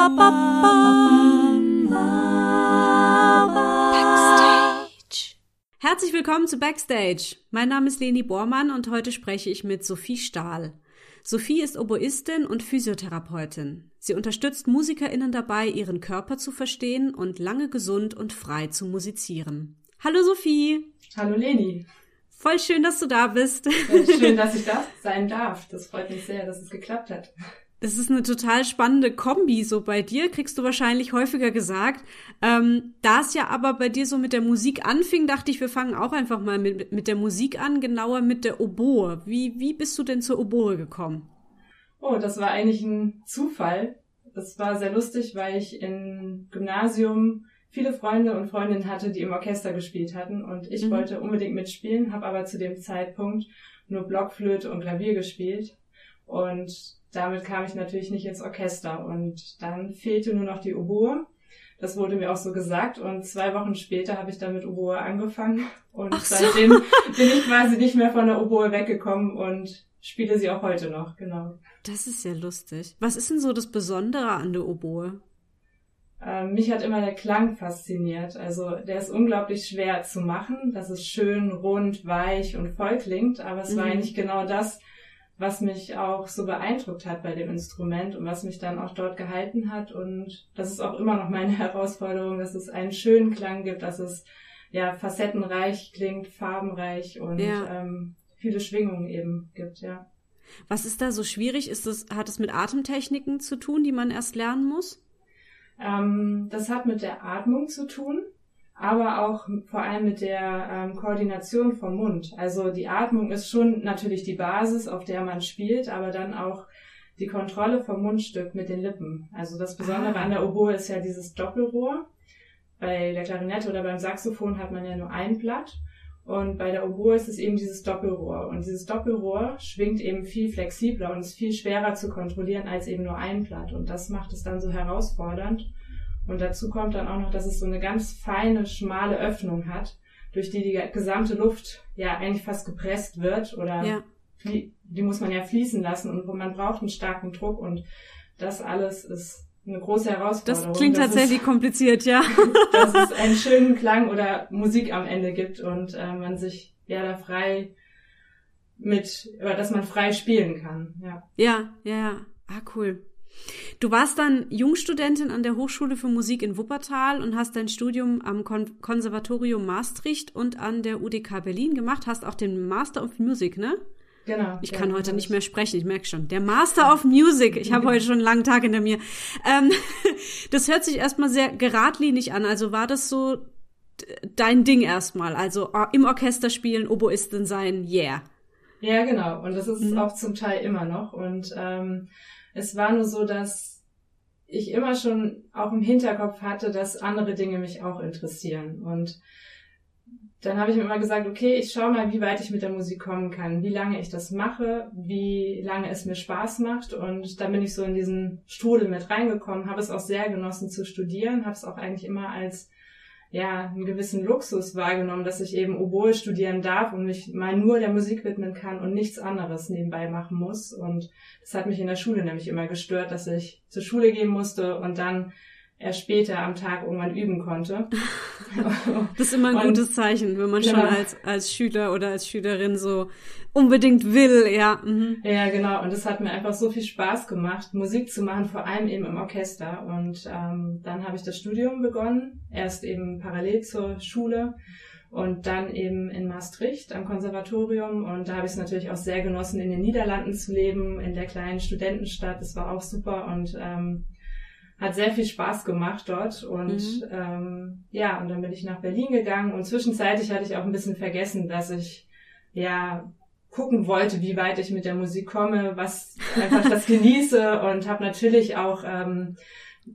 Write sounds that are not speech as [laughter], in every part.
Backstage. Herzlich willkommen zu Backstage. Mein Name ist Leni Bormann und heute spreche ich mit Sophie Stahl. Sophie ist Oboistin und Physiotherapeutin. Sie unterstützt MusikerInnen dabei, ihren Körper zu verstehen und lange gesund und frei zu musizieren. Hallo Sophie. Hallo Leni. Voll schön, dass du da bist. Schön, [laughs] dass ich da sein darf. Das freut mich sehr, dass es geklappt hat. Das ist eine total spannende Kombi. So bei dir kriegst du wahrscheinlich häufiger gesagt. Ähm, da es ja aber bei dir so mit der Musik anfing, dachte ich, wir fangen auch einfach mal mit, mit der Musik an, genauer mit der Oboe. Wie, wie bist du denn zur Oboe gekommen? Oh, das war eigentlich ein Zufall. Das war sehr lustig, weil ich im Gymnasium viele Freunde und Freundinnen hatte, die im Orchester gespielt hatten und ich mhm. wollte unbedingt mitspielen, habe aber zu dem Zeitpunkt nur Blockflöte und Klavier gespielt und damit kam ich natürlich nicht ins Orchester und dann fehlte nur noch die Oboe. Das wurde mir auch so gesagt und zwei Wochen später habe ich dann mit Oboe angefangen und so. seitdem [laughs] bin ich quasi nicht mehr von der Oboe weggekommen und spiele sie auch heute noch, genau. Das ist ja lustig. Was ist denn so das Besondere an der Oboe? Ähm, mich hat immer der Klang fasziniert. Also der ist unglaublich schwer zu machen, dass es schön rund, weich und voll klingt, aber es mhm. war eigentlich genau das, was mich auch so beeindruckt hat bei dem Instrument und was mich dann auch dort gehalten hat. Und das ist auch immer noch meine [laughs] Herausforderung, dass es einen schönen Klang gibt, dass es ja facettenreich klingt, farbenreich und ja. ähm, viele Schwingungen eben gibt, ja. Was ist da so schwierig? Ist das, hat es mit Atemtechniken zu tun, die man erst lernen muss? Ähm, das hat mit der Atmung zu tun, aber auch vor allem mit der ähm, Koordination vom Mund. Also die Atmung ist schon natürlich die Basis, auf der man spielt, aber dann auch die Kontrolle vom Mundstück mit den Lippen. Also das Besondere ah. an der Oboe ist ja dieses Doppelrohr. Bei der Klarinette oder beim Saxophon hat man ja nur ein Blatt. Und bei der Oboe ist es eben dieses Doppelrohr. Und dieses Doppelrohr schwingt eben viel flexibler und ist viel schwerer zu kontrollieren als eben nur ein Blatt. Und das macht es dann so herausfordernd. Und dazu kommt dann auch noch, dass es so eine ganz feine, schmale Öffnung hat, durch die die gesamte Luft ja eigentlich fast gepresst wird oder ja. die muss man ja fließen lassen und man braucht einen starken Druck und das alles ist eine große Herausforderung. Das klingt tatsächlich es, kompliziert, ja. [laughs] dass es einen [laughs] schönen Klang oder Musik am Ende gibt und äh, man sich ja da frei mit, oder dass man frei spielen kann, ja. Ja, ja, ja. Ah, cool. Du warst dann Jungstudentin an der Hochschule für Musik in Wuppertal und hast dein Studium am Kon Konservatorium Maastricht und an der UDK Berlin gemacht, hast auch den Master of Music, ne? Genau. Ich kann ja, heute nicht mehr sprechen, ich merke schon. Der Master of Music. Ich habe heute schon einen langen Tag hinter mir. Ähm, [laughs] das hört sich erstmal sehr geradlinig an. Also war das so dein Ding erstmal? Also äh, im Orchester spielen, Oboistin sein, yeah. Ja, genau. Und das ist mhm. auch zum Teil immer noch. Und ähm, es war nur so, dass ich immer schon auch im Hinterkopf hatte, dass andere Dinge mich auch interessieren. Und dann habe ich mir immer gesagt, okay, ich schaue mal, wie weit ich mit der Musik kommen kann, wie lange ich das mache, wie lange es mir Spaß macht. Und dann bin ich so in diesen Strudel mit reingekommen, habe es auch sehr genossen zu studieren, habe es auch eigentlich immer als ja, einen gewissen Luxus wahrgenommen, dass ich eben Oboe studieren darf und mich mal nur der Musik widmen kann und nichts anderes nebenbei machen muss. Und das hat mich in der Schule nämlich immer gestört, dass ich zur Schule gehen musste und dann erst später am Tag irgendwann üben konnte. [laughs] das ist immer ein und, gutes Zeichen, wenn man genau. schon als, als Schüler oder als Schülerin so unbedingt will, ja. Mhm. Ja, genau. Und es hat mir einfach so viel Spaß gemacht, Musik zu machen, vor allem eben im Orchester. Und ähm, dann habe ich das Studium begonnen, erst eben parallel zur Schule und dann eben in Maastricht am Konservatorium. Und da habe ich es natürlich auch sehr genossen, in den Niederlanden zu leben, in der kleinen Studentenstadt. Das war auch super und ähm, hat sehr viel Spaß gemacht dort und mhm. ähm, ja, und dann bin ich nach Berlin gegangen und zwischenzeitlich hatte ich auch ein bisschen vergessen, dass ich ja gucken wollte, wie weit ich mit der Musik komme, was einfach das [laughs] genieße und habe natürlich auch ähm,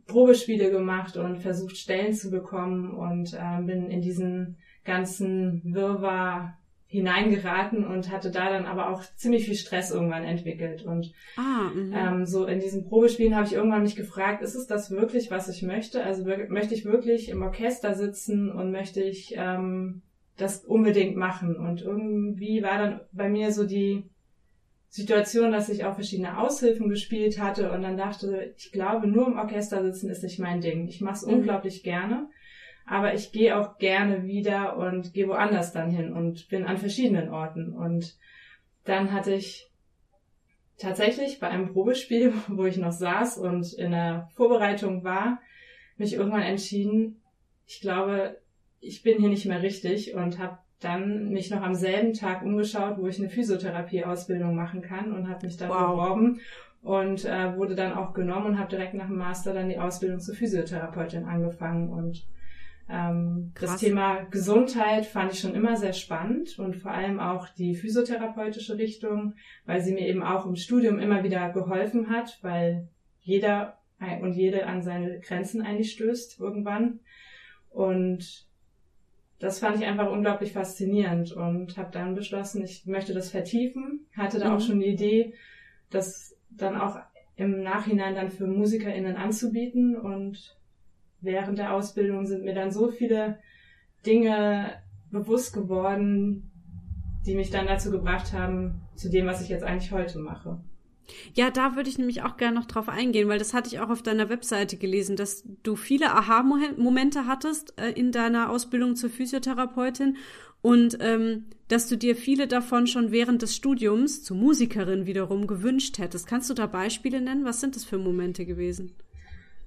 Probespiele gemacht und versucht Stellen zu bekommen und ähm, bin in diesen ganzen Wirrwarr hineingeraten und hatte da dann aber auch ziemlich viel Stress irgendwann entwickelt. Und ah, mhm. ähm, so in diesen Probespielen habe ich irgendwann mich gefragt, ist es das wirklich, was ich möchte? Also möchte ich wirklich im Orchester sitzen und möchte ich ähm, das unbedingt machen? Und irgendwie war dann bei mir so die Situation, dass ich auch verschiedene Aushilfen gespielt hatte und dann dachte, ich glaube, nur im Orchester sitzen ist nicht mein Ding. Ich mache es mhm. unglaublich gerne, aber ich gehe auch gerne wieder und gehe woanders dann hin und bin an verschiedenen Orten. Und dann hatte ich tatsächlich bei einem Probespiel, [laughs] wo ich noch saß und in der Vorbereitung war, mich irgendwann entschieden, ich glaube, ich bin hier nicht mehr richtig und habe dann mich noch am selben Tag umgeschaut, wo ich eine Physiotherapie-Ausbildung machen kann und habe mich da wow. beworben und äh, wurde dann auch genommen und habe direkt nach dem Master dann die Ausbildung zur Physiotherapeutin angefangen und ähm, das Thema Gesundheit fand ich schon immer sehr spannend und vor allem auch die physiotherapeutische Richtung, weil sie mir eben auch im Studium immer wieder geholfen hat, weil jeder und jede an seine Grenzen eigentlich stößt irgendwann. Und das fand ich einfach unglaublich faszinierend und habe dann beschlossen, ich möchte das vertiefen. Hatte da mhm. auch schon die Idee, das dann auch im Nachhinein dann für MusikerInnen anzubieten. Und während der Ausbildung sind mir dann so viele Dinge bewusst geworden, die mich dann dazu gebracht haben, zu dem, was ich jetzt eigentlich heute mache. Ja, da würde ich nämlich auch gerne noch drauf eingehen, weil das hatte ich auch auf deiner Webseite gelesen, dass du viele Aha-Momente hattest äh, in deiner Ausbildung zur Physiotherapeutin und ähm, dass du dir viele davon schon während des Studiums zur Musikerin wiederum gewünscht hättest. Kannst du da Beispiele nennen? Was sind das für Momente gewesen?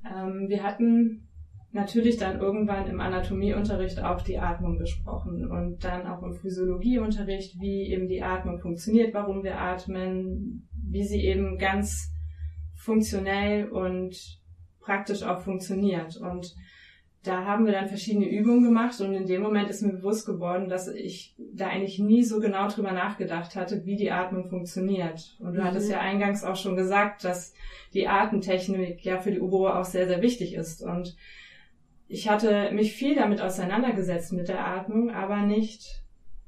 Ähm, wir hatten natürlich dann irgendwann im Anatomieunterricht auch die Atmung besprochen und dann auch im Physiologieunterricht, wie eben die Atmung funktioniert, warum wir atmen, wie sie eben ganz funktionell und praktisch auch funktioniert. Und da haben wir dann verschiedene Übungen gemacht und in dem Moment ist mir bewusst geworden, dass ich da eigentlich nie so genau drüber nachgedacht hatte, wie die Atmung funktioniert. Und du mhm. hattest ja eingangs auch schon gesagt, dass die Atemtechnik ja für die Oboe auch sehr, sehr wichtig ist. Und ich hatte mich viel damit auseinandergesetzt mit der Atmung, aber nicht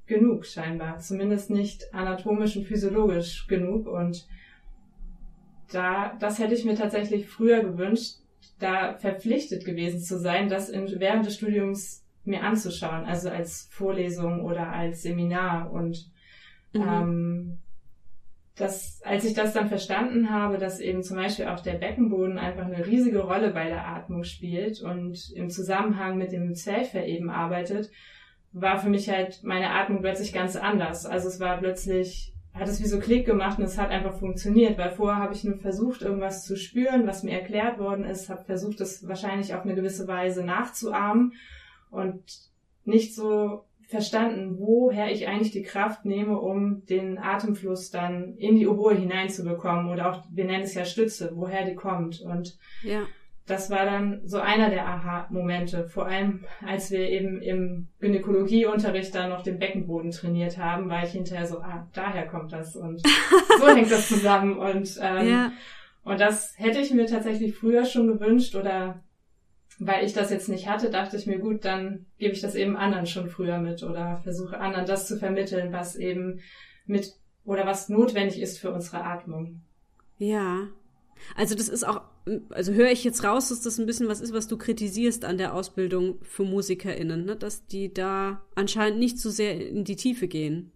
genug scheinbar. Zumindest nicht anatomisch und physiologisch genug. Und da, das hätte ich mir tatsächlich früher gewünscht, da verpflichtet gewesen zu sein, das in, während des Studiums mir anzuschauen, also als Vorlesung oder als Seminar. Und mhm. ähm, dass, als ich das dann verstanden habe, dass eben zum Beispiel auch der Beckenboden einfach eine riesige Rolle bei der Atmung spielt und im Zusammenhang mit dem Zwerchfell eben arbeitet, war für mich halt meine Atmung plötzlich ganz anders. Also es war plötzlich, hat es wie so Klick gemacht und es hat einfach funktioniert, weil vorher habe ich nur versucht, irgendwas zu spüren, was mir erklärt worden ist, habe versucht, das wahrscheinlich auf eine gewisse Weise nachzuahmen und nicht so verstanden, woher ich eigentlich die Kraft nehme, um den Atemfluss dann in die Oboe hineinzubekommen oder auch, wir nennen es ja Stütze, woher die kommt. Und ja. das war dann so einer der Aha-Momente, vor allem als wir eben im Gynäkologieunterricht dann noch den Beckenboden trainiert haben, war ich hinterher so, ah, daher kommt das und [laughs] so hängt das zusammen und ähm, ja. und das hätte ich mir tatsächlich früher schon gewünscht oder weil ich das jetzt nicht hatte, dachte ich mir, gut, dann gebe ich das eben anderen schon früher mit oder versuche anderen das zu vermitteln, was eben mit oder was notwendig ist für unsere Atmung. Ja. Also das ist auch, also höre ich jetzt raus, dass das ein bisschen was ist, was du kritisierst an der Ausbildung für MusikerInnen, ne? dass die da anscheinend nicht so sehr in die Tiefe gehen.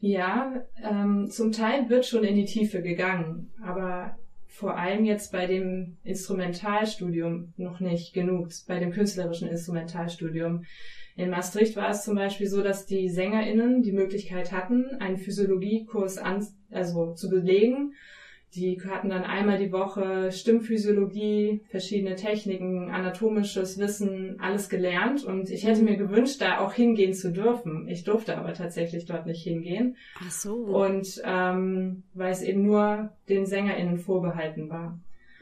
Ja, ähm, zum Teil wird schon in die Tiefe gegangen, aber vor allem jetzt bei dem Instrumentalstudium noch nicht genug, bei dem künstlerischen Instrumentalstudium. In Maastricht war es zum Beispiel so, dass die SängerInnen die Möglichkeit hatten, einen Physiologiekurs an, also zu belegen die hatten dann einmal die Woche Stimmphysiologie, verschiedene Techniken, anatomisches Wissen, alles gelernt. Und ich hätte mir gewünscht, da auch hingehen zu dürfen. Ich durfte aber tatsächlich dort nicht hingehen. Ach so. Und ähm, weil es eben nur den SängerInnen vorbehalten war.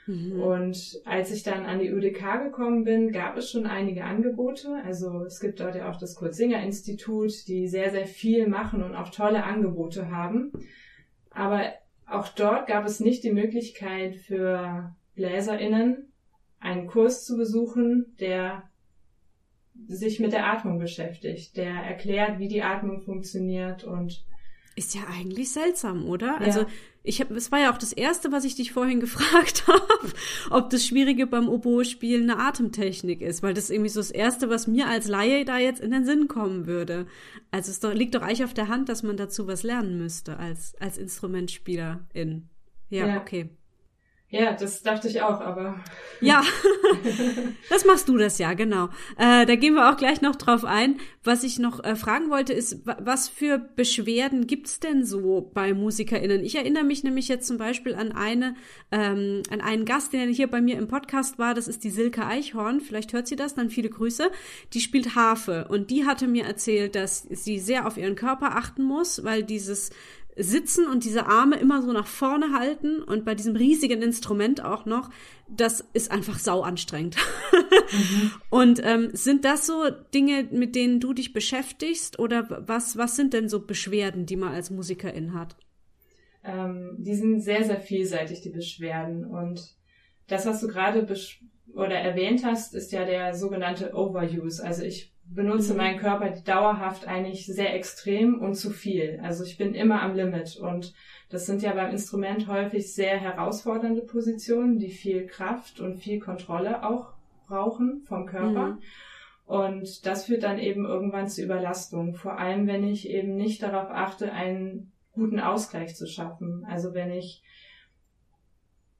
Mhm. Und als ich dann an die UDK gekommen bin, gab es schon einige Angebote. Also es gibt dort ja auch das Kurt-Singer-Institut, die sehr, sehr viel machen und auch tolle Angebote haben. Aber auch dort gab es nicht die Möglichkeit für BläserInnen einen Kurs zu besuchen, der sich mit der Atmung beschäftigt, der erklärt, wie die Atmung funktioniert und Ist ja eigentlich seltsam, oder? Ja. Also ich habe, es war ja auch das erste, was ich dich vorhin [laughs] gefragt habe, ob das Schwierige beim Oboe-Spielen eine Atemtechnik ist, weil das irgendwie so das erste, was mir als Laie da jetzt in den Sinn kommen würde. Also es doch, liegt doch eigentlich auf der Hand, dass man dazu was lernen müsste als als Instrumentspielerin. Ja, ja. okay. Ja, das dachte ich auch, aber. [laughs] Ja, das machst du das ja, genau. Äh, da gehen wir auch gleich noch drauf ein. Was ich noch äh, fragen wollte, ist, was für Beschwerden gibt's denn so bei MusikerInnen? Ich erinnere mich nämlich jetzt zum Beispiel an eine, ähm, an einen Gast, der hier bei mir im Podcast war. Das ist die Silke Eichhorn. Vielleicht hört sie das, dann viele Grüße. Die spielt Harfe und die hatte mir erzählt, dass sie sehr auf ihren Körper achten muss, weil dieses sitzen und diese Arme immer so nach vorne halten und bei diesem riesigen Instrument auch noch, das ist einfach sau anstrengend. Mhm. [laughs] Und ähm, sind das so Dinge, mit denen du dich beschäftigst oder was, was sind denn so Beschwerden, die man als Musikerin hat? Ähm, die sind sehr, sehr vielseitig, die Beschwerden. Und das, was du gerade oder erwähnt hast, ist ja der sogenannte Overuse. Also ich benutze mhm. meinen Körper dauerhaft eigentlich sehr extrem und zu viel. Also ich bin immer am Limit und das sind ja beim Instrument häufig sehr herausfordernde Positionen, die viel Kraft und viel Kontrolle auch brauchen vom Körper. Mhm. Und das führt dann eben irgendwann zu Überlastung. Vor allem, wenn ich eben nicht darauf achte, einen guten Ausgleich zu schaffen. Also wenn ich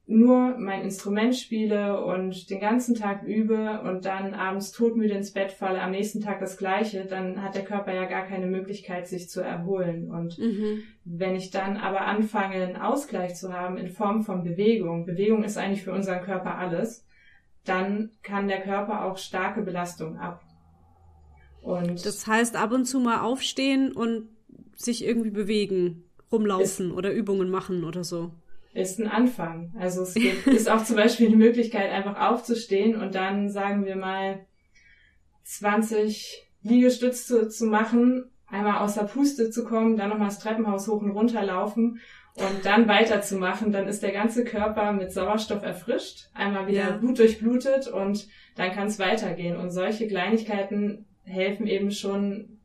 nur mein Instrument spiele und den ganzen Tag übe und dann abends todmüde ins Bett falle, am nächsten Tag das gleiche, dann hat der Körper ja gar keine Möglichkeit, sich zu erholen. Und mhm. wenn ich dann aber anfange, einen Ausgleich zu haben in Form von Bewegung, Bewegung ist eigentlich für unseren Körper alles, dann kann der Körper auch starke Belastung ab. Und das heißt, ab und zu mal aufstehen und sich irgendwie bewegen, rumlaufen oder Übungen machen oder so ist ein Anfang. Also es gibt, [laughs] ist auch zum Beispiel die Möglichkeit, einfach aufzustehen und dann, sagen wir mal, 20 Liegestütze zu machen, einmal aus der Puste zu kommen, dann nochmal das Treppenhaus hoch und runter laufen und dann weiterzumachen. Dann ist der ganze Körper mit Sauerstoff erfrischt, einmal wieder ja. Blut durchblutet und dann kann es weitergehen. Und solche Kleinigkeiten helfen eben schon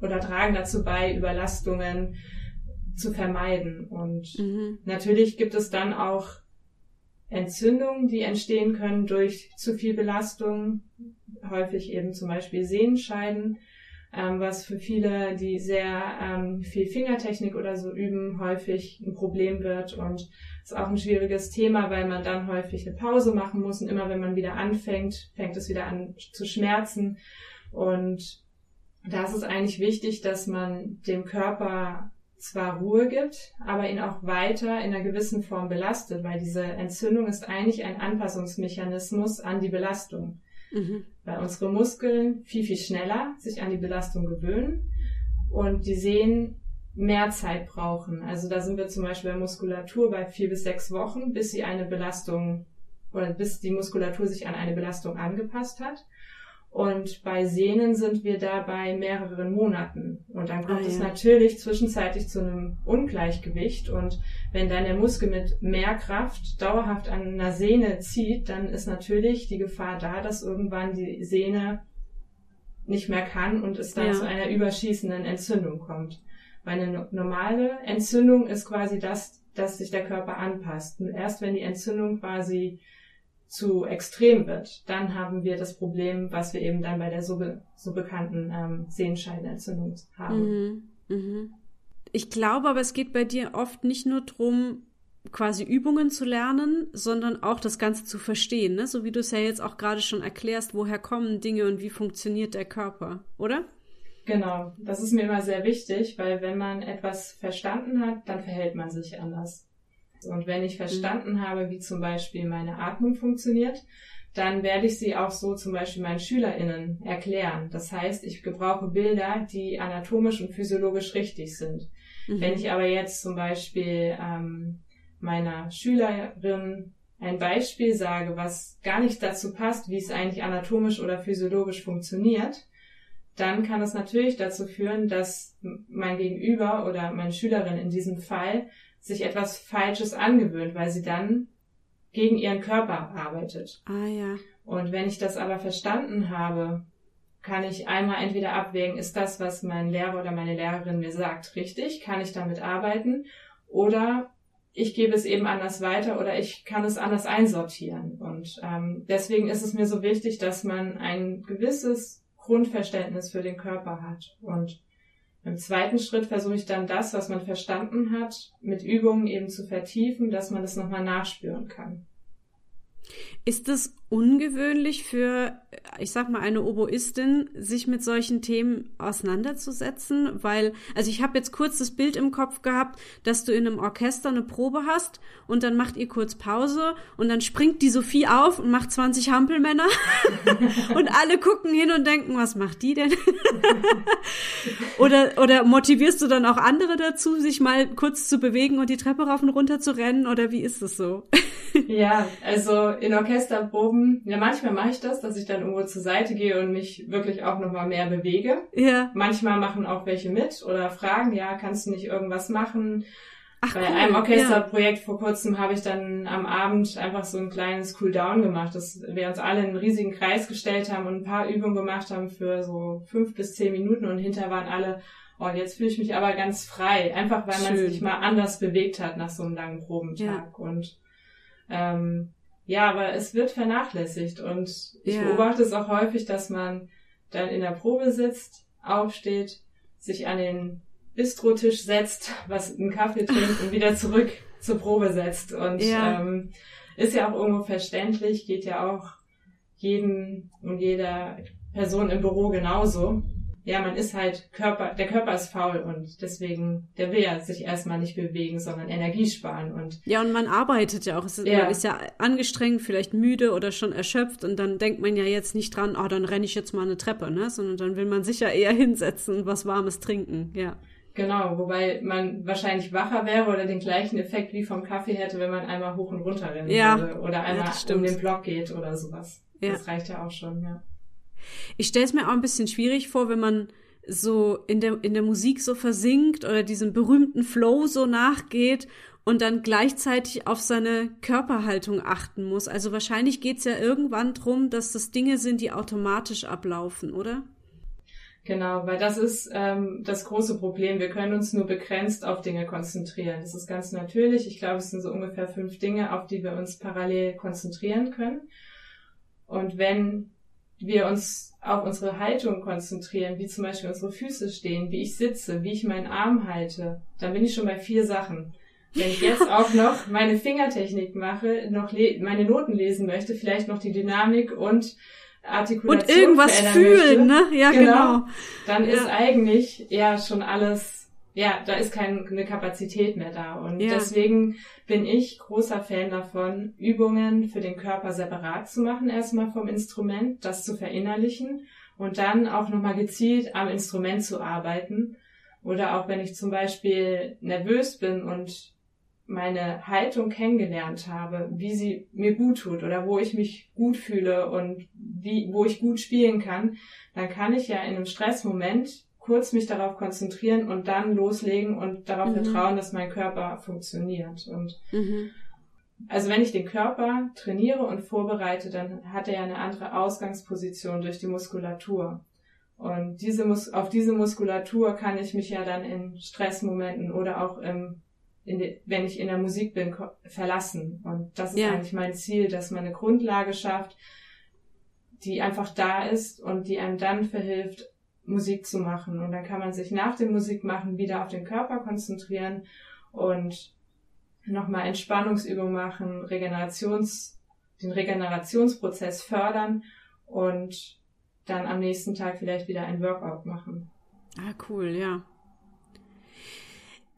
oder tragen dazu bei, Überlastungen zu vermeiden. Und mhm. natürlich gibt es dann auch Entzündungen, die entstehen können durch zu viel Belastung, häufig eben zum Beispiel Sehenscheiden, ähm, was für viele, die sehr ähm, viel Fingertechnik oder so üben, häufig ein Problem wird und ist auch ein schwieriges Thema, weil man dann häufig eine Pause machen muss und immer wenn man wieder anfängt, fängt es wieder an zu schmerzen und da ist es eigentlich wichtig, dass man dem Körper zwar Ruhe gibt, aber ihn auch weiter in einer gewissen Form belastet, weil diese Entzündung ist eigentlich ein Anpassungsmechanismus an die Belastung. Mhm. Weil unsere Muskeln viel, viel schneller sich an die Belastung gewöhnen und die Sehnen mehr Zeit brauchen. Also da sind wir zum Beispiel bei Muskulatur bei vier bis sechs Wochen, bis sie eine Belastung oder bis die Muskulatur sich an eine Belastung angepasst hat. Und bei Sehnen sind wir da bei mehreren Monaten. Und dann kommt ah, es natürlich zwischenzeitlich zu einem Ungleichgewicht. Und wenn dann der Muskel mit mehr Kraft dauerhaft an einer Sehne zieht, dann ist natürlich die Gefahr da, dass irgendwann die Sehne nicht mehr kann und es dann ja. zu einer überschießenden Entzündung kommt. Weil eine normale Entzündung ist quasi das, dass sich der Körper anpasst. Und erst wenn die Entzündung quasi zu extrem wird, dann haben wir das Problem, was wir eben dann bei der so, be so bekannten ähm, Sehenscheidenentzündung haben. Mhm. Mhm. Ich glaube aber, es geht bei dir oft nicht nur drum, quasi Übungen zu lernen, sondern auch das Ganze zu verstehen, ne? so wie du es ja jetzt auch gerade schon erklärst, woher kommen Dinge und wie funktioniert der Körper, oder? Genau, das ist mir immer sehr wichtig, weil wenn man etwas verstanden hat, dann verhält man sich anders. Und wenn ich verstanden mhm. habe, wie zum Beispiel meine Atmung funktioniert, dann werde ich sie auch so zum Beispiel meinen SchülerInnen erklären. Das heißt, ich gebrauche Bilder, die anatomisch und physiologisch richtig sind. Mhm. Wenn ich aber jetzt zum Beispiel ähm, meiner Schülerin ein Beispiel sage, was gar nicht dazu passt, wie es eigentlich anatomisch oder physiologisch funktioniert, dann kann es natürlich dazu führen, dass mein Gegenüber oder meine Schülerin in diesem Fall sich etwas Falsches angewöhnt, weil sie dann gegen ihren Körper arbeitet. Ah ja. Und wenn ich das aber verstanden habe, kann ich einmal entweder abwägen, ist das, was mein Lehrer oder meine Lehrerin mir sagt, richtig? Kann ich damit arbeiten? Oder ich gebe es eben anders weiter oder ich kann es anders einsortieren. Und ähm, deswegen ist es mir so wichtig, dass man ein gewisses Grundverständnis für den Körper hat. Und im zweiten Schritt versuche ich dann das, was man verstanden hat, mit Übungen eben zu vertiefen, dass man das nochmal nachspüren kann. Ist es ungewöhnlich für, ich sag mal, eine Oboistin, sich mit solchen Themen auseinanderzusetzen? Weil, also ich habe jetzt kurz das Bild im Kopf gehabt, dass du in einem Orchester eine Probe hast und dann macht ihr kurz Pause und dann springt die Sophie auf und macht 20 Hampelmänner [laughs] und alle gucken hin und denken, was macht die denn? [laughs] oder, oder motivierst du dann auch andere dazu, sich mal kurz zu bewegen und die Treppe rauf und runter zu rennen oder wie ist es so? [laughs] ja, also in Orchesterproben, ja, manchmal mache ich das, dass ich dann irgendwo zur Seite gehe und mich wirklich auch nochmal mehr bewege. Ja. Manchmal machen auch welche mit oder fragen, ja, kannst du nicht irgendwas machen? Ach, Bei cool. einem Orchesterprojekt ja. vor kurzem habe ich dann am Abend einfach so ein kleines Cooldown gemacht, dass wir uns alle in einen riesigen Kreis gestellt haben und ein paar Übungen gemacht haben für so fünf bis zehn Minuten und hinter waren alle, oh, jetzt fühle ich mich aber ganz frei. Einfach weil Schön. man sich mal anders bewegt hat nach so einem langen Probentag. Ja. Und ähm, ja, aber es wird vernachlässigt und ich ja. beobachte es auch häufig, dass man dann in der Probe sitzt, aufsteht, sich an den Bistrotisch setzt, was einen Kaffee trinkt und wieder zurück zur Probe setzt. Und ja. Ähm, ist ja auch irgendwo verständlich, geht ja auch jedem und jeder Person im Büro genauso ja, man ist halt Körper, der Körper ist faul und deswegen, der will ja sich erstmal nicht bewegen, sondern Energie sparen und. Ja, und man arbeitet ja auch. Ist, ja. Man ist ja angestrengt, vielleicht müde oder schon erschöpft und dann denkt man ja jetzt nicht dran, oh, dann renne ich jetzt mal eine Treppe, ne? Sondern dann will man sich ja eher [laughs] hinsetzen und was Warmes trinken, ja. Genau, wobei man wahrscheinlich wacher wäre oder den gleichen Effekt wie vom Kaffee hätte, wenn man einmal hoch und runter rennen ja. würde oder einmal ja, um den Block geht oder sowas. Ja. Das reicht ja auch schon, ja. Ich stelle es mir auch ein bisschen schwierig vor, wenn man so in der, in der Musik so versinkt oder diesem berühmten Flow so nachgeht und dann gleichzeitig auf seine Körperhaltung achten muss. Also wahrscheinlich geht's ja irgendwann drum, dass das Dinge sind, die automatisch ablaufen, oder? Genau, weil das ist ähm, das große Problem. Wir können uns nur begrenzt auf Dinge konzentrieren. Das ist ganz natürlich. Ich glaube, es sind so ungefähr fünf Dinge, auf die wir uns parallel konzentrieren können. Und wenn wir uns auf unsere Haltung konzentrieren, wie zum Beispiel unsere Füße stehen, wie ich sitze, wie ich meinen Arm halte, dann bin ich schon bei vier Sachen. Wenn ich jetzt [laughs] auch noch meine Fingertechnik mache, noch meine Noten lesen möchte, vielleicht noch die Dynamik und Artikulation und irgendwas fühlen, möchte, ne? Ja, genau. genau. Dann ja. ist eigentlich ja schon alles ja, da ist keine Kapazität mehr da. Und ja. deswegen bin ich großer Fan davon, Übungen für den Körper separat zu machen, erstmal vom Instrument, das zu verinnerlichen und dann auch nochmal gezielt am Instrument zu arbeiten. Oder auch wenn ich zum Beispiel nervös bin und meine Haltung kennengelernt habe, wie sie mir gut tut oder wo ich mich gut fühle und wie, wo ich gut spielen kann, dann kann ich ja in einem Stressmoment kurz mich darauf konzentrieren und dann loslegen und darauf mhm. vertrauen, dass mein Körper funktioniert. Und mhm. also wenn ich den Körper trainiere und vorbereite, dann hat er ja eine andere Ausgangsposition durch die Muskulatur. Und diese Mus auf diese Muskulatur kann ich mich ja dann in Stressmomenten oder auch im, die, wenn ich in der Musik bin, verlassen. Und das ist ja. eigentlich mein Ziel, dass man eine Grundlage schafft, die einfach da ist und die einem dann verhilft, Musik zu machen. Und dann kann man sich nach dem Musikmachen wieder auf den Körper konzentrieren und nochmal Entspannungsübungen machen, Regenerations, den Regenerationsprozess fördern und dann am nächsten Tag vielleicht wieder ein Workout machen. Ah, cool, ja.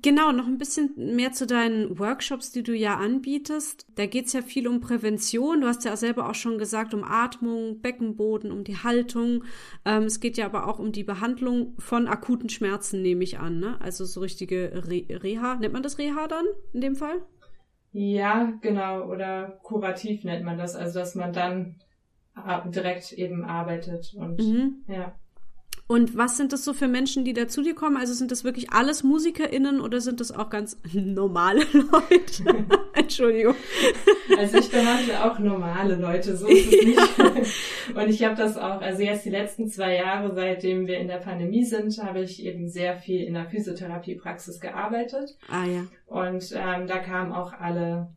Genau, noch ein bisschen mehr zu deinen Workshops, die du ja anbietest. Da geht's ja viel um Prävention. Du hast ja selber auch schon gesagt, um Atmung, Beckenboden, um die Haltung. Ähm, es geht ja aber auch um die Behandlung von akuten Schmerzen, nehme ich an. Ne? Also so richtige Re Reha. Nennt man das Reha dann in dem Fall? Ja, genau. Oder kurativ nennt man das. Also dass man dann direkt eben arbeitet und mhm. ja. Und was sind das so für Menschen, die da zu dir kommen? Also sind das wirklich alles MusikerInnen oder sind das auch ganz [laughs] normale Leute? [laughs] Entschuldigung. Also ich behandle auch normale Leute, so ist es [laughs] nicht. Und ich habe das auch, also jetzt die letzten zwei Jahre, seitdem wir in der Pandemie sind, habe ich eben sehr viel in der Physiotherapiepraxis gearbeitet. Ah ja. Und ähm, da kamen auch alle,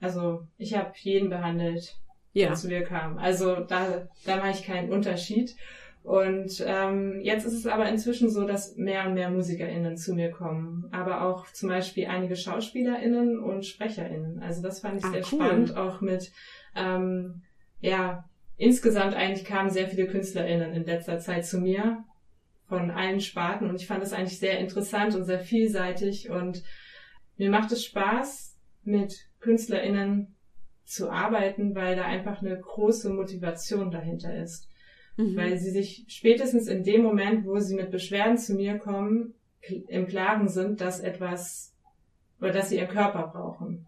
also ich habe jeden behandelt, der Ja. zu mir kam. Also da, da mache ich keinen Unterschied. Und ähm, jetzt ist es aber inzwischen so, dass mehr und mehr MusikerInnen zu mir kommen. Aber auch zum Beispiel einige SchauspielerInnen und SprecherInnen. Also das fand ich Ah, sehr cool. spannend, auch mit, ähm, ja, insgesamt eigentlich kamen sehr viele KünstlerInnen in letzter Zeit zu mir von allen Sparten und ich fand das eigentlich sehr interessant und sehr vielseitig und mir macht es Spaß, mit KünstlerInnen zu arbeiten, weil da einfach eine große Motivation dahinter ist Mhm. weil sie sich spätestens in dem Moment, wo sie mit Beschwerden zu mir kommen, im Klaren sind, dass etwas oder dass sie ihren Körper brauchen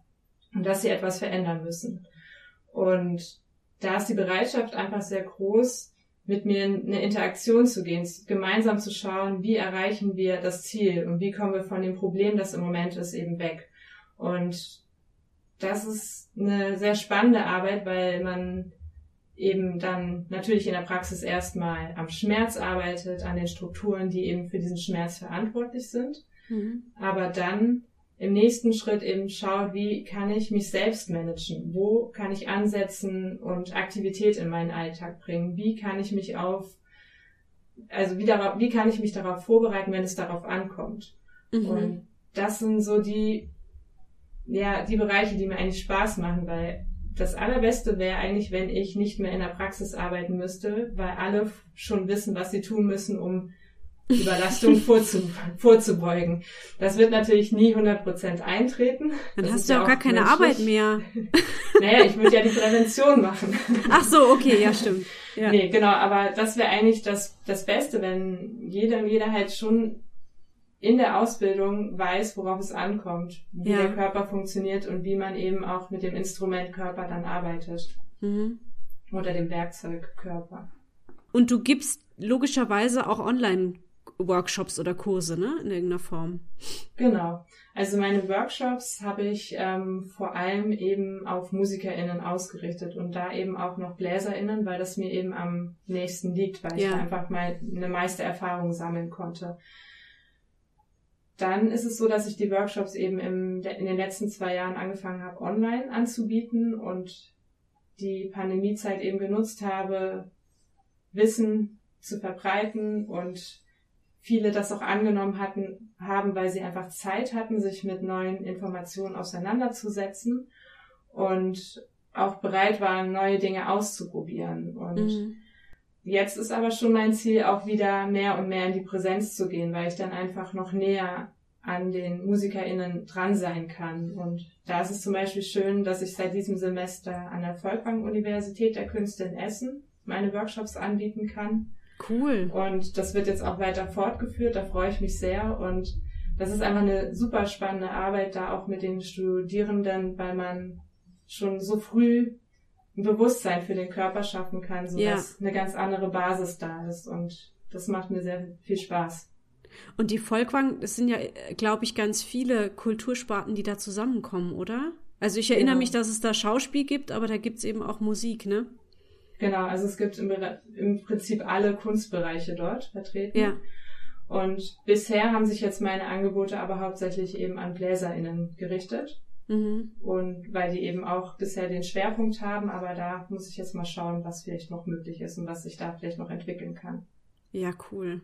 und dass sie etwas verändern müssen. Und da ist die Bereitschaft einfach sehr groß, mit mir in eine Interaktion zu gehen, gemeinsam zu schauen, wie erreichen wir das Ziel und wie kommen wir von dem Problem, das im Moment ist, eben weg. Und das ist eine sehr spannende Arbeit, weil man eben dann natürlich in der Praxis erstmal am Schmerz arbeitet, an den Strukturen, die eben für diesen Schmerz verantwortlich sind, Mhm. aber dann im nächsten Schritt eben schaut, wie kann ich mich selbst managen? Wo kann ich ansetzen und Aktivität in meinen Alltag bringen? Wie kann ich mich auf, also wie, darauf, wie kann ich mich darauf vorbereiten, wenn es darauf ankommt? Mhm. Und das sind so die, ja, die Bereiche, die mir eigentlich Spaß machen, weil das Allerbeste wäre eigentlich, wenn ich nicht mehr in der Praxis arbeiten müsste, weil alle schon wissen, was sie tun müssen, um Überlastung [laughs] vorzu vorzubeugen. Das wird natürlich nie 100% eintreten. Dann Das hast du ja auch gar keine menschlich. Arbeit mehr. [laughs] Naja, ich würde ja die Prävention machen. Ach so, okay, ja, stimmt. Ja. Nee, genau, aber das wäre eigentlich das, das Beste, wenn jeder und jeder halt schon in der Ausbildung weiß, worauf es ankommt, wie Ja. der Körper funktioniert und wie man eben auch mit dem Instrument Körper dann arbeitet. Mhm. Oder dem Werkzeug Körper. Und du gibst logischerweise auch Online-Workshops oder Kurse, ne? In irgendeiner Form. Genau. Also meine Workshops habe ich ähm, vor allem eben auf MusikerInnen ausgerichtet und da eben auch noch BläserInnen, weil das mir eben am nächsten liegt, weil ich Ja. da einfach mal eine meiste Erfahrung sammeln konnte. Dann ist es so, dass ich die Workshops eben im, in den letzten zwei Jahren angefangen habe, online anzubieten und die Pandemiezeit eben genutzt habe, Wissen zu verbreiten und viele das auch angenommen hatten, haben, weil sie einfach Zeit hatten, sich mit neuen Informationen auseinanderzusetzen und auch bereit waren, neue Dinge auszuprobieren. Und Mhm. Jetzt ist aber schon mein Ziel, auch wieder mehr und mehr in die Präsenz zu gehen, weil ich dann einfach noch näher an den MusikerInnen dran sein kann. Und da ist es zum Beispiel schön, dass ich seit diesem Semester an der Volkwang-Universität der Künste in Essen meine Workshops anbieten kann. Cool. Und das wird jetzt auch weiter fortgeführt, da freue ich mich sehr. Und das ist einfach eine super spannende Arbeit, da auch mit den Studierenden, weil man schon so früh ein Bewusstsein für den Körper schaffen kann, sodass eine ganz andere Basis da ist. Und das macht mir sehr viel Spaß. Und die Volkwang, das sind ja, glaube ich, ganz viele Kultursparten, die da zusammenkommen, oder? Also ich erinnere Genau. mich, dass es da Schauspiel gibt, aber da gibt's eben auch Musik, ne? Genau, also es gibt im, im Prinzip alle Kunstbereiche dort vertreten. Ja. Und bisher haben sich jetzt meine Angebote aber hauptsächlich eben an BläserInnen gerichtet. Mhm. Und weil die eben auch bisher den Schwerpunkt haben, aber da muss ich jetzt mal schauen, was vielleicht noch möglich ist und was sich da vielleicht noch entwickeln kann. Ja, cool.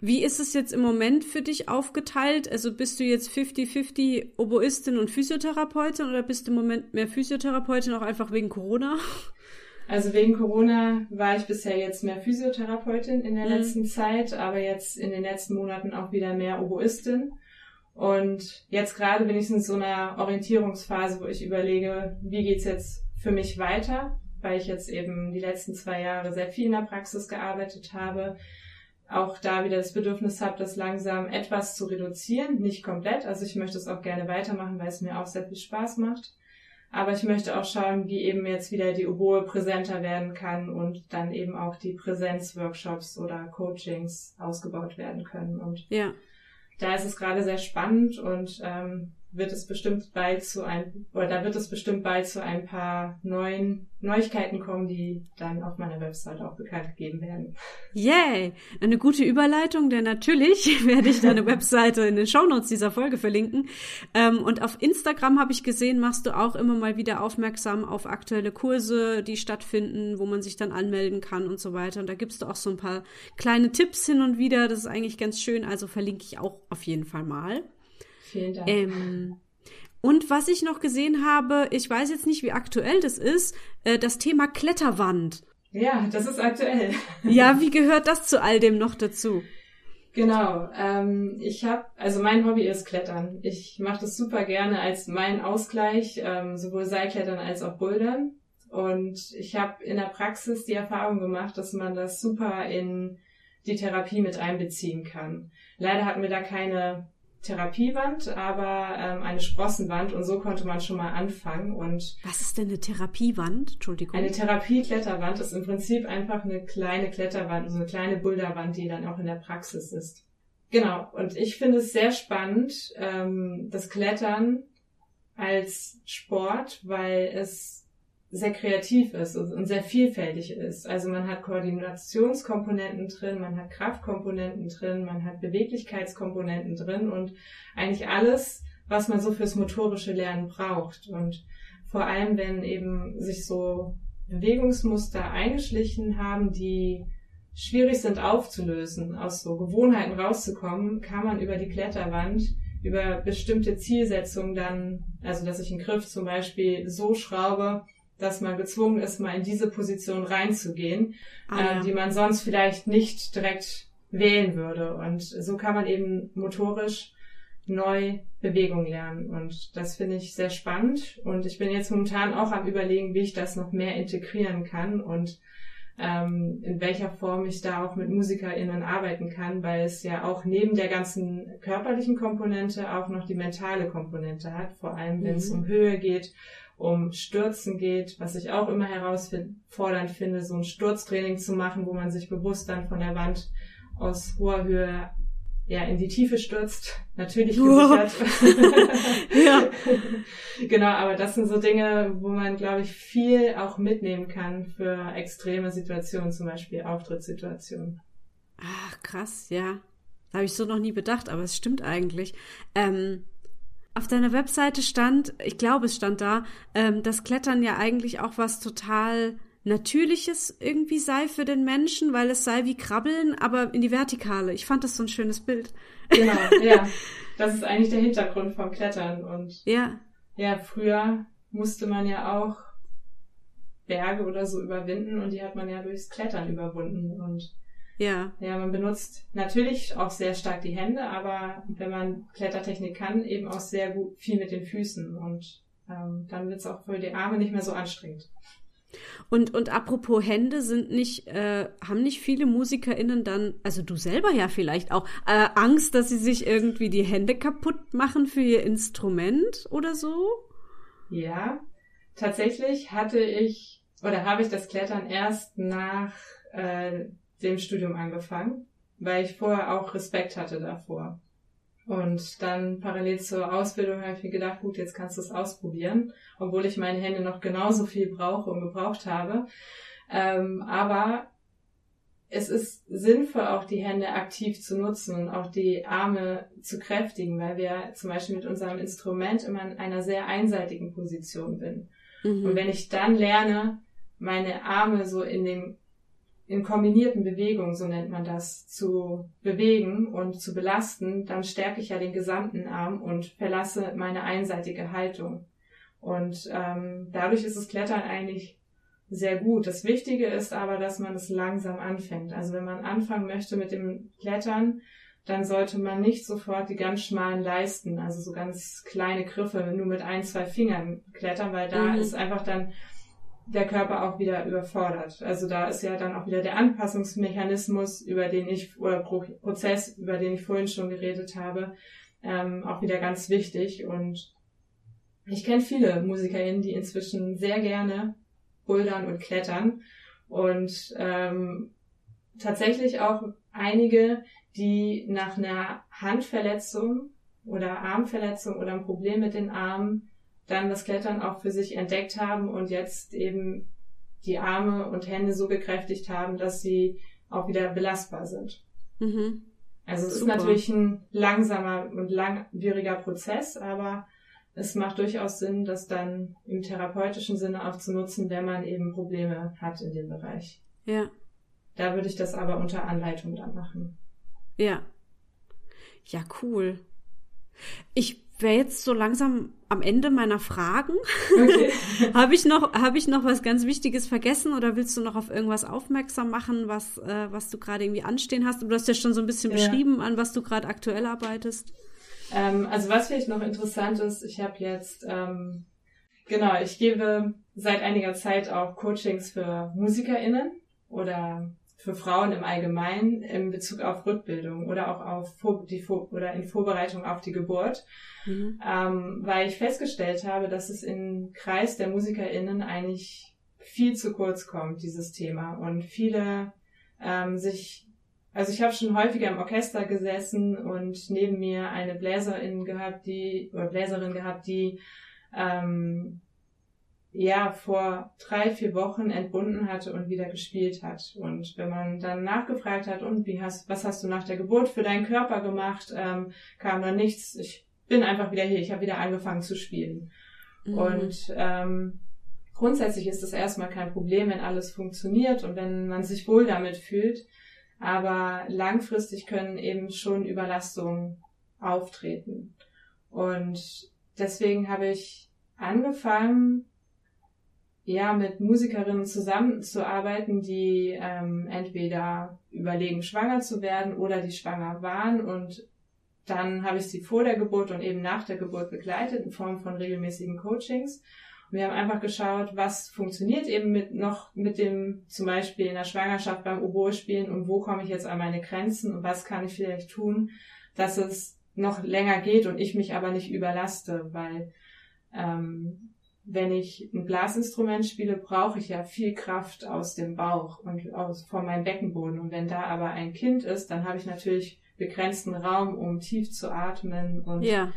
Wie ist es jetzt im Moment für dich aufgeteilt? Also bist du jetzt 50-50 Oboistin und Physiotherapeutin oder bist du im Moment mehr Physiotherapeutin auch einfach wegen Corona? Also wegen Corona war ich bisher jetzt mehr Physiotherapeutin in der Mhm. letzten Zeit, aber jetzt in den letzten Monaten auch wieder mehr Oboistin. Und jetzt gerade bin ich in so einer Orientierungsphase, wo ich überlege, wie geht's jetzt für mich weiter, weil ich jetzt eben die letzten zwei Jahre sehr viel in der Praxis gearbeitet habe. Auch da wieder das Bedürfnis habe, das langsam etwas zu reduzieren, nicht komplett. Also ich möchte es auch gerne weitermachen, weil es mir auch sehr viel Spaß macht. Aber ich möchte auch schauen, wie eben jetzt wieder die Oboe präsenter werden kann und dann eben auch die Präsenzworkshops oder Coachings ausgebaut werden können. Und ja. Da ist es gerade sehr spannend und ähm, wird es bestimmt bald zu ein, oder da wird es bestimmt bald zu ein paar neuen Neuigkeiten kommen, die dann auf meiner Website auch bekannt gegeben werden. Yay! Eine gute Überleitung, denn natürlich [laughs] werde ich deine Webseite in den Shownotes dieser Folge verlinken. Ähm, und auf Instagram habe ich gesehen, machst du auch immer mal wieder aufmerksam auf aktuelle Kurse, die stattfinden, wo man sich dann anmelden kann und so weiter. Und da gibst du auch so ein paar kleine Tipps hin und wieder. Das ist eigentlich ganz schön. Also verlinke ich auch auf jeden Fall mal. Vielen Dank. Ähm, und was ich noch gesehen habe, ich weiß jetzt nicht, wie aktuell das ist, äh, das Thema Kletterwand. Ja, das ist aktuell. [laughs] ja, wie gehört das zu all dem noch dazu? Genau, ähm, ich habe, also mein Hobby ist Klettern. Ich mache das super gerne als mein Ausgleich, ähm, sowohl Seilklettern als auch Bouldern. Und ich habe in der Praxis die Erfahrung gemacht, dass man das super in die Therapie mit einbeziehen kann. Leider hatten wir da keine Therapiewand, aber ähm, eine Sprossenwand und so konnte man schon mal anfangen. Und was ist denn eine Therapiewand? Entschuldigung. Eine Therapiekletterwand ist im Prinzip einfach eine kleine Kletterwand, also eine kleine Boulderwand, die dann auch in der Praxis ist. Genau. Und ich finde es sehr spannend, ähm, das Klettern als Sport, weil es sehr kreativ ist und sehr vielfältig ist. Also man hat Koordinationskomponenten drin, man hat Kraftkomponenten drin, man hat Beweglichkeitskomponenten drin und eigentlich alles, was man so fürs motorische Lernen braucht. Und vor allem, wenn eben sich so Bewegungsmuster eingeschlichen haben, die schwierig sind aufzulösen, aus so Gewohnheiten rauszukommen, kann man über die Kletterwand über bestimmte Zielsetzungen dann, also dass ich einen Griff zum Beispiel so schraube, dass man gezwungen ist, mal in diese Position reinzugehen, ah, ja. äh, die man sonst vielleicht nicht direkt wählen würde. Und so kann man eben motorisch neu Bewegung lernen. Und das finde ich sehr spannend. Und ich bin jetzt momentan auch am Überlegen, wie ich das noch mehr integrieren kann und ähm, in welcher Form ich da auch mit MusikerInnen arbeiten kann, weil es ja auch neben der ganzen körperlichen Komponente auch noch die mentale Komponente hat, vor allem wenn es mhm. um Höhe geht um Stürzen geht, was ich auch immer herausfordernd finde, so ein Sturztraining zu machen, wo man sich bewusst dann von der Wand aus hoher Höhe ja in die Tiefe stürzt, natürlich gesichert. [laughs] ja. [laughs] genau, aber das sind so Dinge, wo man, glaube ich, viel auch mitnehmen kann für extreme Situationen, zum Beispiel Auftrittssituationen. Ach, krass, ja. Da habe ich so noch nie bedacht, aber es stimmt eigentlich. Ähm, auf deiner Webseite stand, ich glaube, es stand da, ähm, dass Klettern ja eigentlich auch was total Natürliches irgendwie sei für den Menschen, weil es sei wie Krabbeln, aber in die Vertikale. Ich fand das so ein schönes Bild. Genau, [laughs] ja. Das ist eigentlich der Hintergrund vom Klettern. Und ja, ja früher musste man ja auch Berge oder so überwinden und die hat man ja durchs Klettern überwunden. Und ja. Ja, man benutzt natürlich auch sehr stark die Hände, aber wenn man Klettertechnik kann, eben auch sehr gut viel mit den Füßen und ähm, dann wird es auch für die Arme nicht mehr so anstrengend. Und, und apropos Hände, sind nicht, äh, haben nicht viele MusikerInnen dann, also du selber ja vielleicht auch, äh, Angst, dass sie sich irgendwie die Hände kaputt machen für ihr Instrument oder so? Ja, tatsächlich hatte ich oder habe ich das Klettern erst nach äh, dem Studium angefangen, weil ich vorher auch Respekt hatte davor. Und dann parallel zur Ausbildung habe ich mir gedacht, gut, jetzt kannst du es ausprobieren, obwohl ich meine Hände noch genauso viel brauche und gebraucht habe. Ähm, aber es ist sinnvoll, auch die Hände aktiv zu nutzen und auch die Arme zu kräftigen, weil wir zum Beispiel mit unserem Instrument immer in einer sehr einseitigen Position sind. Mhm. Und wenn ich dann lerne, meine Arme so in dem in kombinierten Bewegungen, so nennt man das, zu bewegen und zu belasten, dann stärke ich ja den gesamten Arm und verlasse meine einseitige Haltung. Und ähm, dadurch ist das Klettern eigentlich sehr gut. Das Wichtige ist aber, dass man es langsam anfängt. Also wenn man anfangen möchte mit dem Klettern, dann sollte man nicht sofort die ganz schmalen Leisten, also so ganz kleine Griffe, nur mit ein, zwei Fingern klettern, weil da mhm. ist einfach dann der Körper auch wieder überfordert. Also da ist ja dann auch wieder der Anpassungsmechanismus, über den ich, oder Prozess, über den ich vorhin schon geredet habe, ähm, auch wieder ganz wichtig. Und ich kenne viele MusikerInnen, die inzwischen sehr gerne bouldern und klettern und ähm, tatsächlich auch einige, die nach einer Handverletzung oder Armverletzung oder ein Problem mit den Armen dann das Klettern auch für sich entdeckt haben und jetzt eben die Arme und Hände so gekräftigt haben, dass sie auch wieder belastbar sind. Mhm. Also es Super. ist natürlich ein langsamer und langwieriger Prozess, aber es macht durchaus Sinn, das dann im therapeutischen Sinne auch zu nutzen, wenn man eben Probleme hat in dem Bereich. Ja. Da würde ich das aber unter Anleitung dann machen. Ja. Ja, cool. Ich wäre jetzt so langsam am Ende meiner Fragen. Okay. [laughs] habe ich noch habe ich noch was ganz Wichtiges vergessen oder willst du noch auf irgendwas aufmerksam machen, was äh, was du gerade irgendwie anstehen hast? Du hast ja schon so ein bisschen ja. beschrieben, an was du gerade aktuell arbeitest. Ähm, also was vielleicht noch interessant ist, ich habe jetzt ähm, genau, ich gebe seit einiger Zeit auch Coachings für MusikerInnen oder für Frauen im Allgemeinen in Bezug auf Rückbildung oder auch auf die Vor oder in Vorbereitung auf die Geburt, mhm. ähm, weil ich festgestellt habe, dass es im Kreis der MusikerInnen eigentlich viel zu kurz kommt, dieses Thema. Und viele ähm, sich, also ich habe schon häufiger im Orchester gesessen und neben mir eine Bläserin gehabt, die, oder Bläserin gehabt, die ähm, ja vor drei, vier Wochen entbunden hatte und wieder gespielt hat. Und wenn man dann nachgefragt hat, und wie hast, was hast du nach der Geburt für deinen Körper gemacht, ähm, kam dann nichts. Ich bin einfach wieder hier, ich habe wieder angefangen zu spielen. Mhm. Und ähm, grundsätzlich ist das erstmal kein Problem, wenn alles funktioniert und wenn man sich wohl damit fühlt. Aber langfristig können eben schon Überlastungen auftreten. Und deswegen habe ich angefangen, ja, mit Musikerinnen zusammenzuarbeiten, die ähm, entweder überlegen, schwanger zu werden oder die schwanger waren. Und dann habe ich sie vor der Geburt und eben nach der Geburt begleitet in Form von regelmäßigen Coachings. Und wir haben einfach geschaut, was funktioniert eben mit noch mit dem zum Beispiel in der Schwangerschaft beim Oboe spielen und wo komme ich jetzt an meine Grenzen und was kann ich vielleicht tun, dass es noch länger geht und ich mich aber nicht überlaste, weil ähm, wenn ich ein Blasinstrument spiele, brauche ich ja viel Kraft aus dem Bauch und aus, von meinem Beckenboden. Und wenn da aber ein Kind ist, dann habe ich natürlich begrenzten Raum, um tief zu atmen und ja,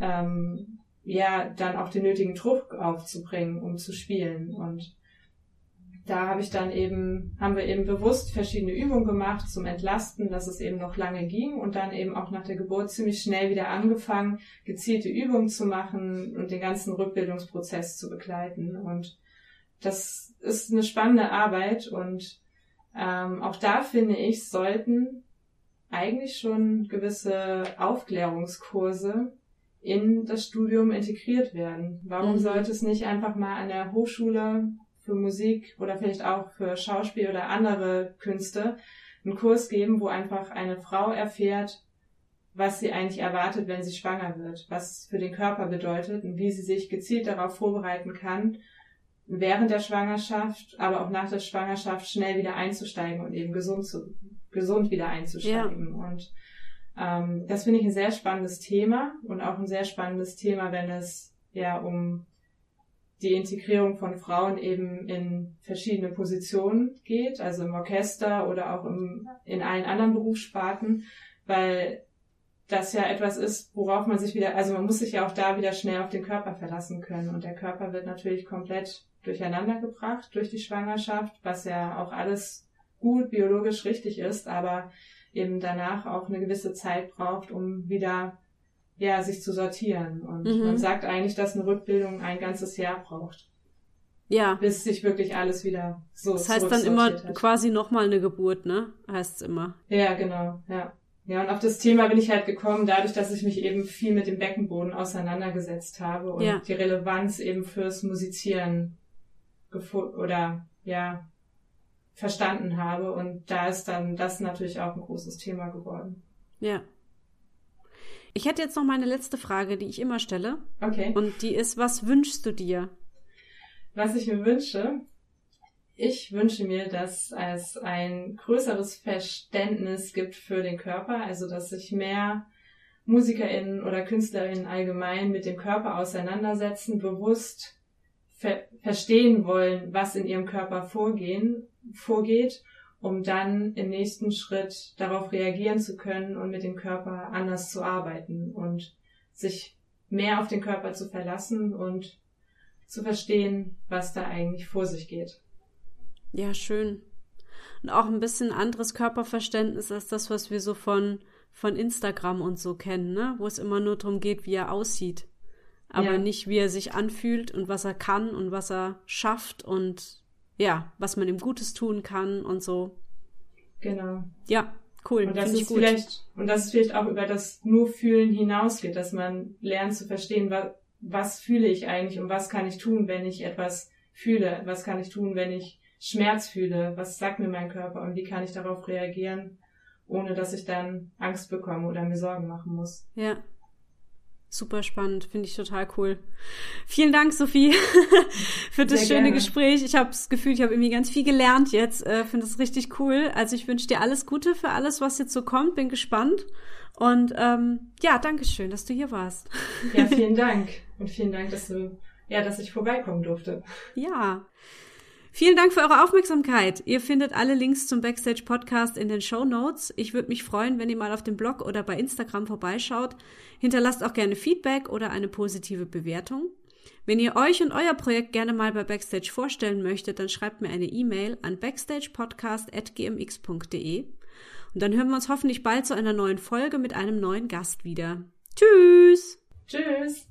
ähm, ja dann auch den nötigen Druck aufzubringen, um zu spielen. Und da habe ich dann eben, haben wir eben bewusst verschiedene Übungen gemacht zum Entlasten, dass es eben noch lange ging und dann eben auch nach der Geburt ziemlich schnell wieder angefangen, gezielte Übungen zu machen und den ganzen Rückbildungsprozess zu begleiten. Und das ist eine spannende Arbeit und ähm, auch da finde ich, sollten eigentlich schon gewisse Aufklärungskurse in das Studium integriert werden. Warum mhm. sollte es nicht einfach mal an der Hochschule für Musik oder vielleicht auch für Schauspiel oder andere Künste einen Kurs geben, wo einfach eine Frau erfährt, was sie eigentlich erwartet, wenn sie schwanger wird, was für den Körper bedeutet und wie sie sich gezielt darauf vorbereiten kann, während der Schwangerschaft, aber auch nach der Schwangerschaft schnell wieder einzusteigen und eben gesund zu, gesund wieder einzusteigen. Ja. Und ähm, das finde ich ein sehr spannendes Thema und auch ein sehr spannendes Thema, wenn es ja um die Integrierung von Frauen eben in verschiedene Positionen geht, also im Orchester oder auch im, in allen anderen Berufssparten, weil das ja etwas ist, worauf man sich wieder, also man muss sich ja auch da wieder schnell auf den Körper verlassen können. Und der Körper wird natürlich komplett durcheinander gebracht durch die Schwangerschaft, was ja auch alles gut biologisch richtig ist, aber eben danach auch eine gewisse Zeit braucht, um wieder ja, sich zu sortieren. Und mhm. man sagt eigentlich, dass eine Rückbildung ein ganzes Jahr braucht. Ja. Bis sich wirklich alles wieder so Das heißt dann immer hat. quasi nochmal eine Geburt, ne? Heißt es immer. Ja, genau, ja. Ja, und auf das Thema bin ich halt gekommen, dadurch, dass ich mich eben viel mit dem Beckenboden auseinandergesetzt habe und ja. die Relevanz eben fürs Musizieren oder ja verstanden habe. Und da ist dann das natürlich auch ein großes Thema geworden. Ja. Ich hätte jetzt noch meine letzte Frage, die ich immer stelle. Okay. Und die ist, was wünschst du dir? Was ich mir wünsche? Ich wünsche mir, dass es ein größeres Verständnis gibt für den Körper, also dass sich mehr MusikerInnen oder KünstlerInnen allgemein mit dem Körper auseinandersetzen, bewusst ver verstehen wollen, was in ihrem Körper vorgehen, vorgeht, um dann im nächsten Schritt darauf reagieren zu können und mit dem Körper anders zu arbeiten und sich mehr auf den Körper zu verlassen und zu verstehen, was da eigentlich vor sich geht. Ja, schön. Und auch ein bisschen anderes Körperverständnis als das, was wir so von, von Instagram und so kennen, ne? Wo es immer nur darum geht, wie er aussieht. Aber ja. nicht, wie er sich anfühlt und was er kann und was er schafft und ja, was man ihm Gutes tun kann und so. Genau. Ja, cool. Und das ist gut. vielleicht, und das ist vielleicht auch über das nur Fühlen hinausgeht, dass man lernt zu verstehen, was, was fühle ich eigentlich und was kann ich tun, wenn ich etwas fühle? Was kann ich tun, wenn ich Schmerz fühle? Was sagt mir mein Körper und wie kann ich darauf reagieren, ohne dass ich dann Angst bekomme oder mir Sorgen machen muss? Ja. Super spannend, finde ich total cool. Vielen Dank, Sophie, [laughs] für das Sehr schöne gerne. Gespräch. Ich habe das Gefühl, ich habe irgendwie ganz viel gelernt jetzt. Äh, finde es richtig cool. Also ich wünsche dir alles Gute für alles, was jetzt so kommt. Bin gespannt. Und ähm, ja, danke schön, dass du hier warst. Ja, [laughs] vielen Dank. Und vielen Dank, dass du, ja, dass ich vorbeikommen durfte. Ja. Vielen Dank für eure Aufmerksamkeit. Ihr findet alle Links zum Backstage Podcast in den Show Notes. Ich würde mich freuen, wenn ihr mal auf dem Blog oder bei Instagram vorbeischaut. Hinterlasst auch gerne Feedback oder eine positive Bewertung. Wenn ihr euch und euer Projekt gerne mal bei Backstage vorstellen möchtet, dann schreibt mir eine E-Mail an backstagepodcast.gmx.de. Und dann hören wir uns hoffentlich bald zu einer neuen Folge mit einem neuen Gast wieder. Tschüss!